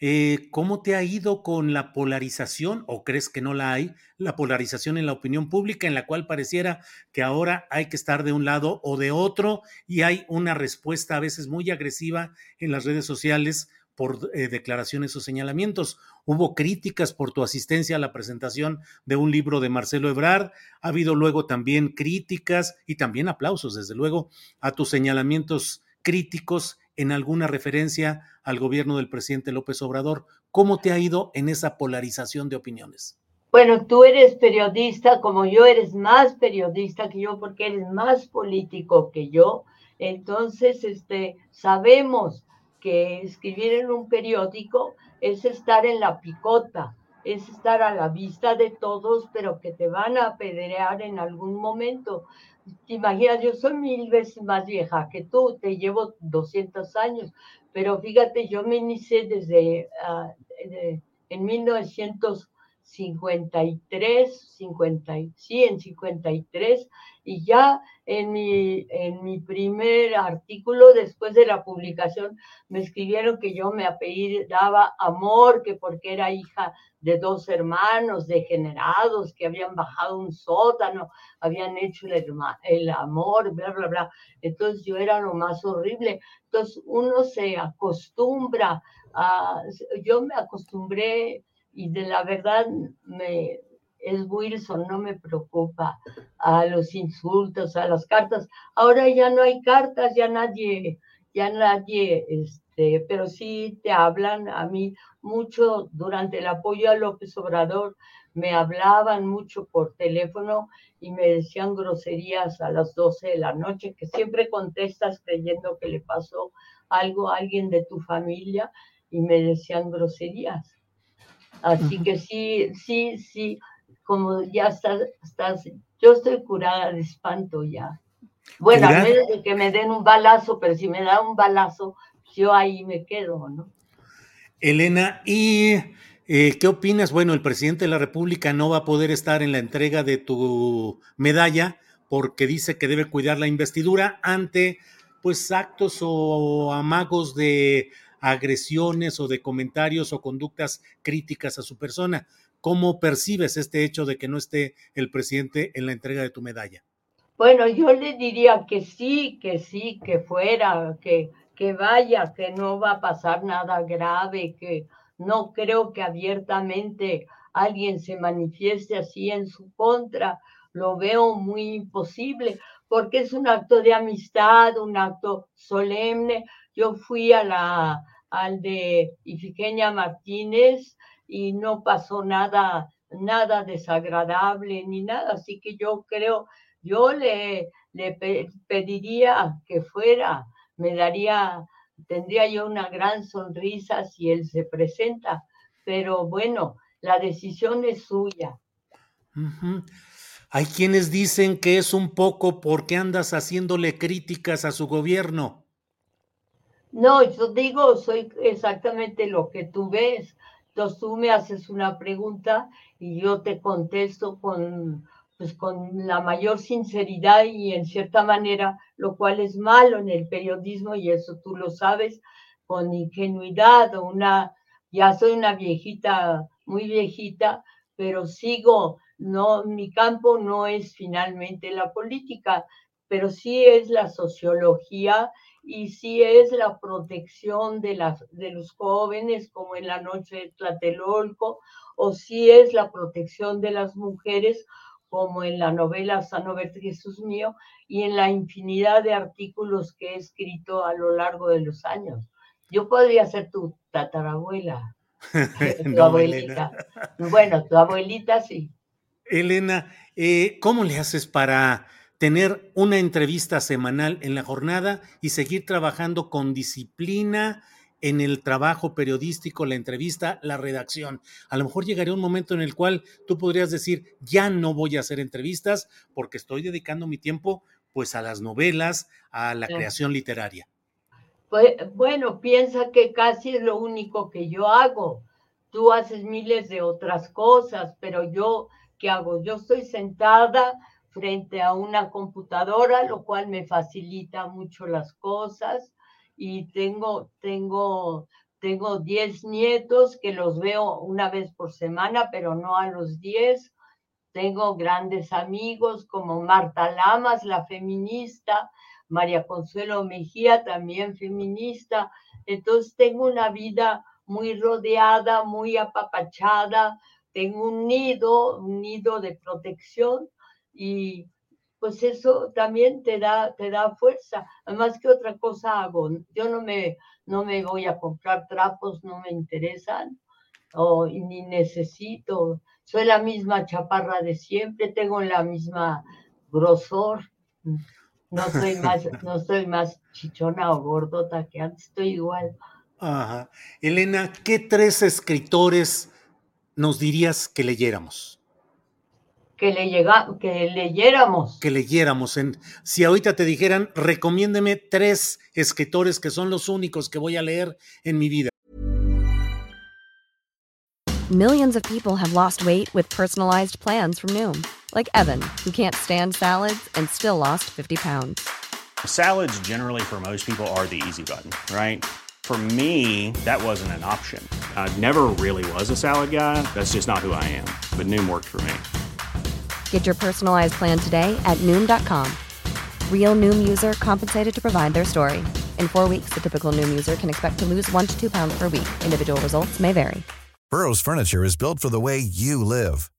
eh, ¿cómo te ha ido con la polarización o crees que no la hay? La polarización en la opinión pública en la cual pareciera que ahora hay que estar de un lado o de otro y hay una respuesta a veces muy agresiva en las redes sociales por eh, declaraciones o señalamientos. Hubo críticas por tu asistencia a la presentación de un libro de Marcelo Ebrard. Ha habido luego también críticas y también aplausos, desde luego, a tus señalamientos críticos en alguna referencia al gobierno del presidente López Obrador. ¿Cómo te ha ido en esa polarización de opiniones? Bueno, tú eres periodista, como yo eres más periodista que yo, porque eres más político que yo. Entonces, este, sabemos que escribir en un periódico es estar en la picota, es estar a la vista de todos, pero que te van a apedrear en algún momento. Te imaginas, yo soy mil veces más vieja que tú, te llevo 200 años, pero fíjate, yo me inicié desde uh, de, en 1953, 50, sí, en 53, y ya en mi, en mi primer artículo, después de la publicación, me escribieron que yo me apellidaba Amor, que porque era hija de dos hermanos degenerados que habían bajado un sótano, habían hecho el, el amor, bla, bla, bla. Entonces yo era lo más horrible. Entonces uno se acostumbra a, yo me acostumbré y de la verdad me, es Wilson, no me preocupa a los insultos, a las cartas. Ahora ya no hay cartas, ya nadie, ya nadie, este, pero sí te hablan a mí mucho durante el apoyo a López Obrador, me hablaban mucho por teléfono y me decían groserías a las 12 de la noche, que siempre contestas creyendo que le pasó algo a alguien de tu familia y me decían groserías. Así que sí, sí, sí, como ya estás, estás, yo estoy curada de espanto ya. Bueno, a menos de que me den un balazo, pero si me da un balazo, yo ahí me quedo, ¿no? Elena, ¿y eh, qué opinas? Bueno, el presidente de la República no va a poder estar en la entrega de tu medalla porque dice que debe cuidar la investidura ante pues actos o amagos de agresiones o de comentarios o conductas críticas a su persona. ¿Cómo percibes este hecho de que no esté el presidente en la entrega de tu medalla? Bueno, yo le diría que sí, que sí, que fuera, que, que vaya, que no va a pasar nada grave, que no creo que abiertamente alguien se manifieste así en su contra. Lo veo muy imposible porque es un acto de amistad, un acto solemne. Yo fui a la, al de Ifigenia Martínez y no pasó nada, nada desagradable ni nada. Así que yo creo, yo le, le pediría que fuera, me daría, tendría yo una gran sonrisa si él se presenta, pero bueno, la decisión es suya. Hay quienes dicen que es un poco porque andas haciéndole críticas a su gobierno. No, yo digo, soy exactamente lo que tú ves. Entonces tú me haces una pregunta y yo te contesto con, pues con la mayor sinceridad y en cierta manera, lo cual es malo en el periodismo y eso tú lo sabes, con ingenuidad o una, ya soy una viejita, muy viejita, pero sigo, no, mi campo no es finalmente la política, pero sí es la sociología y sí es la protección de, las, de los jóvenes, como en la noche de Tlatelolco, o sí es la protección de las mujeres, como en la novela Sano Verte Jesús mío, y en la infinidad de artículos que he escrito a lo largo de los años. Yo podría ser tu tatarabuela, tu abuelita. Bueno, tu abuelita sí. Elena, eh, ¿cómo le haces para tener una entrevista semanal en la jornada y seguir trabajando con disciplina en el trabajo periodístico, la entrevista, la redacción. A lo mejor llegaría un momento en el cual tú podrías decir, ya no voy a hacer entrevistas porque estoy dedicando mi tiempo pues a las novelas, a la creación literaria. Pues, bueno, piensa que casi es lo único que yo hago. Tú haces miles de otras cosas, pero yo, ¿qué hago? Yo estoy sentada frente a una computadora, lo cual me facilita mucho las cosas y tengo, tengo, tengo 10 nietos que los veo una vez por semana, pero no a los 10. Tengo grandes amigos como Marta Lamas, la feminista, María Consuelo Mejía, también feminista. Entonces tengo una vida muy rodeada, muy apapachada, tengo un nido, un nido de protección y pues eso también te da, te da fuerza. Además, ¿qué otra cosa hago? Yo no me, no me voy a comprar trapos, no me interesan, o ni necesito. Soy la misma chaparra de siempre, tengo la misma grosor. No soy más, no soy más chichona o gordota que antes, estoy igual. Ajá. Elena, ¿qué tres escritores nos dirías que leyéramos? Que, le llega, que leyéramos. Que leyéramos. En, si ahorita te dijeran, recomiéndeme tres escritores que son los únicos que voy a leer en mi vida. Millions of people have lost weight with personalized plans from Noom, like Evan, who can't stand salads and still lost 50 pounds. Salads generally for most people are the easy button, right? For me, that wasn't an option. I never really was a salad guy. That's just not who I am. But Noom worked for me. Get your personalized plan today at noom.com. Real noom user compensated to provide their story. In four weeks, the typical noom user can expect to lose one to two pounds per week. Individual results may vary. Burrow's furniture is built for the way you live.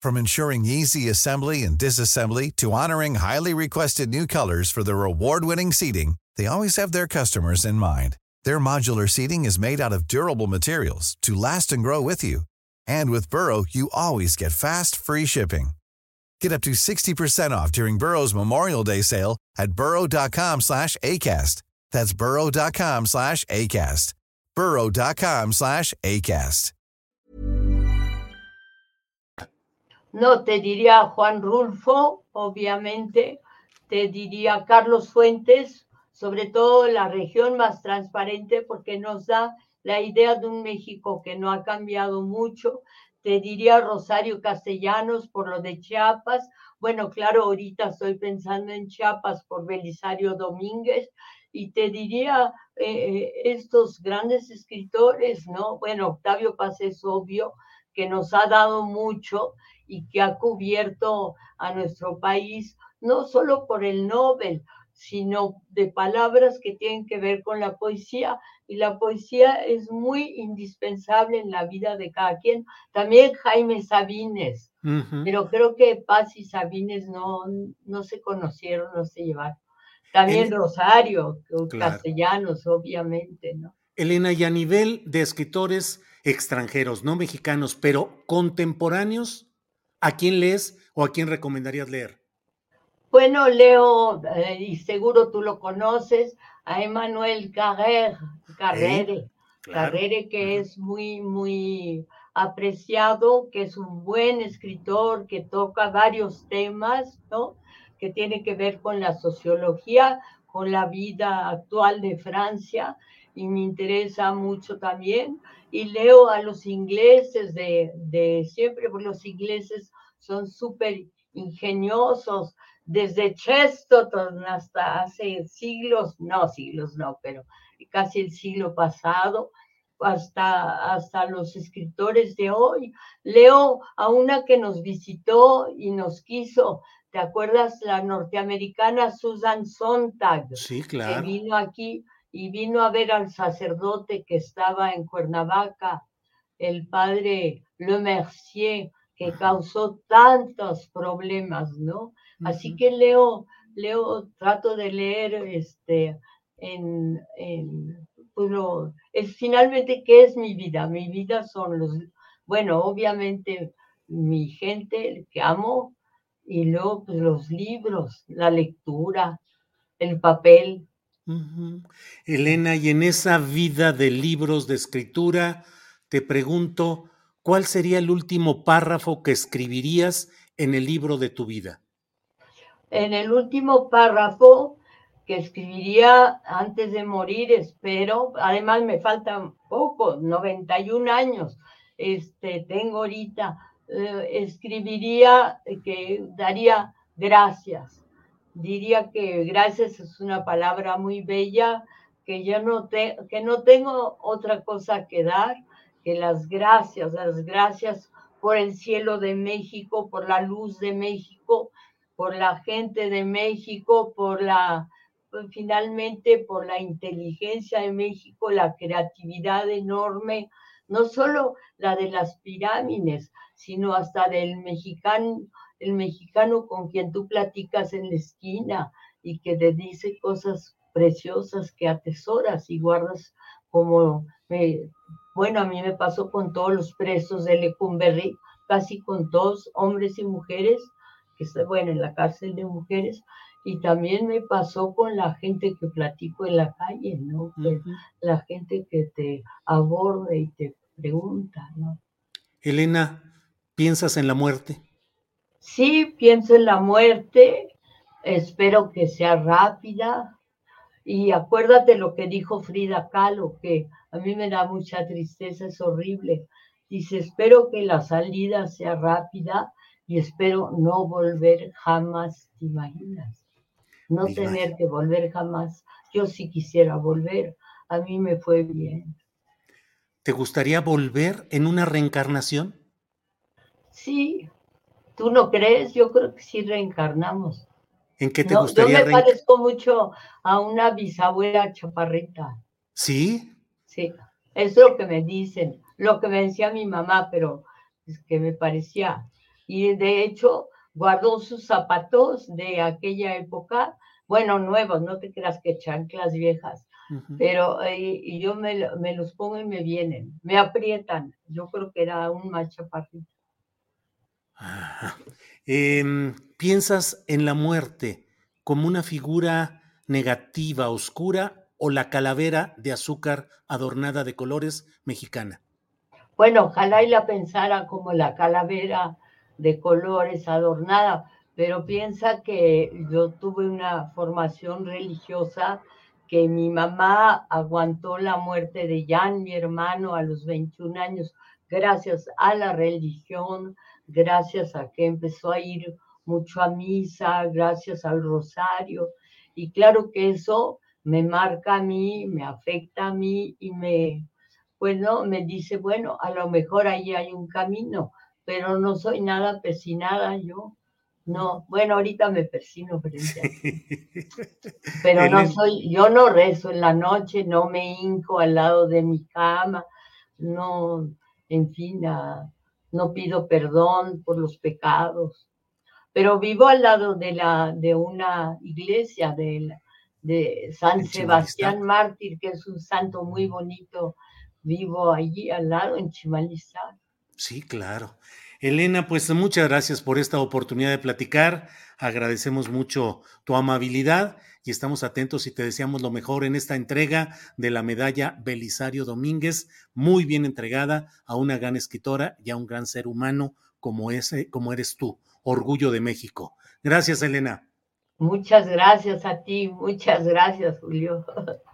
From ensuring easy assembly and disassembly to honoring highly requested new colors for their award winning seating, they always have their customers in mind. Their modular seating is made out of durable materials to last and grow with you. And with Burrow, you always get fast, free shipping. Get up to 60% off during Burrow's Memorial Day sale at burrow.com slash ACAST. That's burrow.com slash ACAST. burrow.com slash ACAST. No, te diría Juan Rulfo, obviamente. Te diría Carlos Fuentes, sobre todo la región más transparente porque nos da la idea de un México que no ha cambiado mucho, te diría Rosario Castellanos por lo de Chiapas. Bueno, claro, ahorita estoy pensando en Chiapas por Belisario Domínguez y te diría eh, eh, estos grandes escritores, ¿no? Bueno, Octavio Paz es obvio que nos ha dado mucho y que ha cubierto a nuestro país, no solo por el Nobel, sino de palabras que tienen que ver con la poesía. Y la poesía es muy indispensable en la vida de cada quien. También Jaime Sabines, pero creo que Paz y Sabines no, no se conocieron, no se llevaron. También Rosario, castellanos, obviamente, ¿no? Elena, y a nivel de escritores extranjeros, no mexicanos, pero contemporáneos, ¿a quién lees o a quién recomendarías leer? Bueno, leo, eh, y seguro tú lo conoces, a Emmanuel Carrere, Carrere, Carrere que es muy, muy apreciado, que es un buen escritor, que toca varios temas, ¿no? Que tiene que ver con la sociología, con la vida actual de Francia, y me interesa mucho también. Y leo a los ingleses de, de siempre, porque los ingleses son súper ingeniosos, desde Chesterton hasta hace siglos, no siglos, no, pero casi el siglo pasado, hasta, hasta los escritores de hoy. Leo a una que nos visitó y nos quiso, ¿te acuerdas? La norteamericana Susan Sontag. Sí, claro. Que vino aquí y vino a ver al sacerdote que estaba en Cuernavaca, el padre Le Mercier, que causó tantos problemas, ¿no? Así que leo, leo, trato de leer este, en, en pues es finalmente, ¿qué es mi vida? Mi vida son los, bueno, obviamente mi gente que amo y luego pues, los libros, la lectura, el papel. Elena, y en esa vida de libros, de escritura, te pregunto, ¿cuál sería el último párrafo que escribirías en el libro de tu vida? En el último párrafo que escribiría antes de morir, espero. Además, me faltan poco, 91 años. Este, tengo ahorita, eh, escribiría que daría gracias. Diría que gracias es una palabra muy bella, que yo no, te, que no tengo otra cosa que dar que las gracias, las gracias por el cielo de México, por la luz de México, por la gente de México, por la pues, finalmente por la inteligencia de México, la creatividad enorme, no solo la de las pirámides, sino hasta del mexicano, el mexicano con quien tú platicas en la esquina y que te dice cosas preciosas que atesoras y guardas como, bueno, a mí me pasó con todos los presos de Lecumberri, casi con todos, hombres y mujeres, que está, bueno, en la cárcel de mujeres, y también me pasó con la gente que platico en la calle, ¿no? La gente que te aborda y te pregunta, ¿no? Elena, ¿piensas en la muerte? Sí, pienso en la muerte. Espero que sea rápida. Y acuérdate lo que dijo Frida Kahlo, que a mí me da mucha tristeza, es horrible. Dice, espero que la salida sea rápida y espero no volver jamás, ¿te imaginas? no tener que volver jamás. Yo sí quisiera volver, a mí me fue bien. ¿Te gustaría volver en una reencarnación? Sí, ¿tú no crees? Yo creo que sí reencarnamos. ¿En qué te gustaría Yo me parezco mucho a una bisabuela chaparrita. ¿Sí? Sí, es lo que me dicen, lo que me decía mi mamá, pero es que me parecía. Y de hecho, guardó sus zapatos de aquella época, bueno, nuevos, no te creas que chanclas viejas, pero eh, y yo me, los pongo y me vienen, me aprietan. Yo creo que era un macho eh, ¿Piensas en la muerte como una figura negativa, oscura o la calavera de azúcar adornada de colores mexicana? Bueno, ojalá y la pensara como la calavera de colores, adornada, pero piensa que yo tuve una formación religiosa que mi mamá aguantó la muerte de Jan, mi hermano, a los 21 años, gracias a la religión, gracias a que empezó a ir mucho a misa, gracias al rosario. Y claro que eso me marca a mí, me afecta a mí y me, bueno, me dice, bueno, a lo mejor ahí hay un camino pero no soy nada persinada yo. No, bueno, ahorita me persino frente Pero no soy, yo no rezo en la noche, no me hinco al lado de mi cama, no, en fin, no pido perdón por los pecados. Pero vivo al lado de la de una iglesia de, de San Sebastián Mártir, que es un santo muy bonito. Vivo allí al lado en Chimalizá. Sí, claro. Elena, pues muchas gracias por esta oportunidad de platicar. Agradecemos mucho tu amabilidad y estamos atentos y te deseamos lo mejor en esta entrega de la medalla Belisario Domínguez, muy bien entregada a una gran escritora y a un gran ser humano como, ese, como eres tú, orgullo de México. Gracias, Elena. Muchas gracias a ti, muchas gracias, Julio.